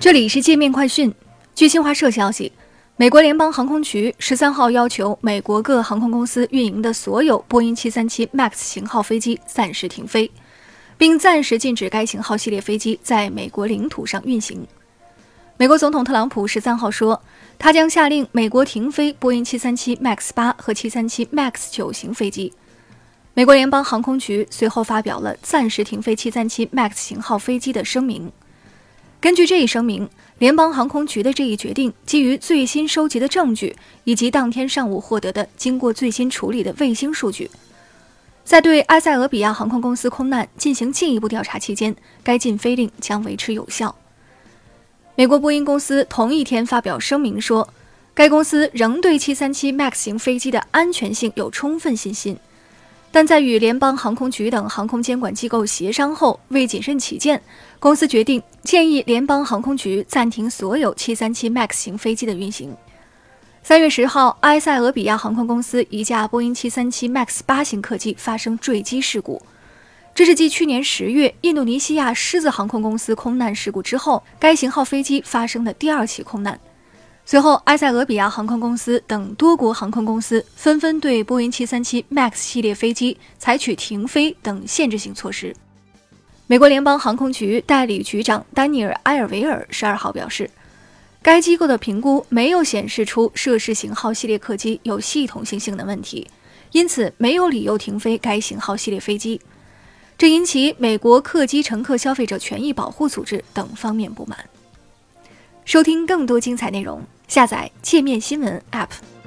这里是界面快讯。据新华社消息，美国联邦航空局十三号要求美国各航空公司运营的所有波音737 MAX 型号飞机暂时停飞，并暂时禁止该型号系列飞机在美国领土上运行。美国总统特朗普十三号说，他将下令美国停飞波音737 MAX 八和737 MAX 九型飞机。美国联邦航空局随后发表了暂时停飞737 MAX 型号飞机的声明。根据这一声明，联邦航空局的这一决定基于最新收集的证据以及当天上午获得的经过最新处理的卫星数据。在对埃塞俄比亚航空公司空难进行进一步调查期间，该禁飞令将维持有效。美国波音公司同一天发表声明说，该公司仍对737 MAX 型飞机的安全性有充分信心。但在与联邦航空局等航空监管机构协商后，为谨慎起见，公司决定建议联邦航空局暂停所有737 MAX 型飞机的运行。三月十号，埃塞俄比亚航空公司一架波音737 MAX 八型客机发生坠机事故，这是继去年十月印度尼西亚狮子航空公司空难事故之后，该型号飞机发生的第二起空难。随后，埃塞俄比亚航空公司等多国航空公司纷纷对波音737 MAX 系列飞机采取停飞等限制性措施。美国联邦航空局代理局长丹尼尔·埃尔维尔十二号表示，该机构的评估没有显示出涉事型号系列客机有系统性性能问题，因此没有理由停飞该型号系列飞机。这引起美国客机乘客消费者权益保护组织等方面不满。收听更多精彩内容。下载界面新闻 App。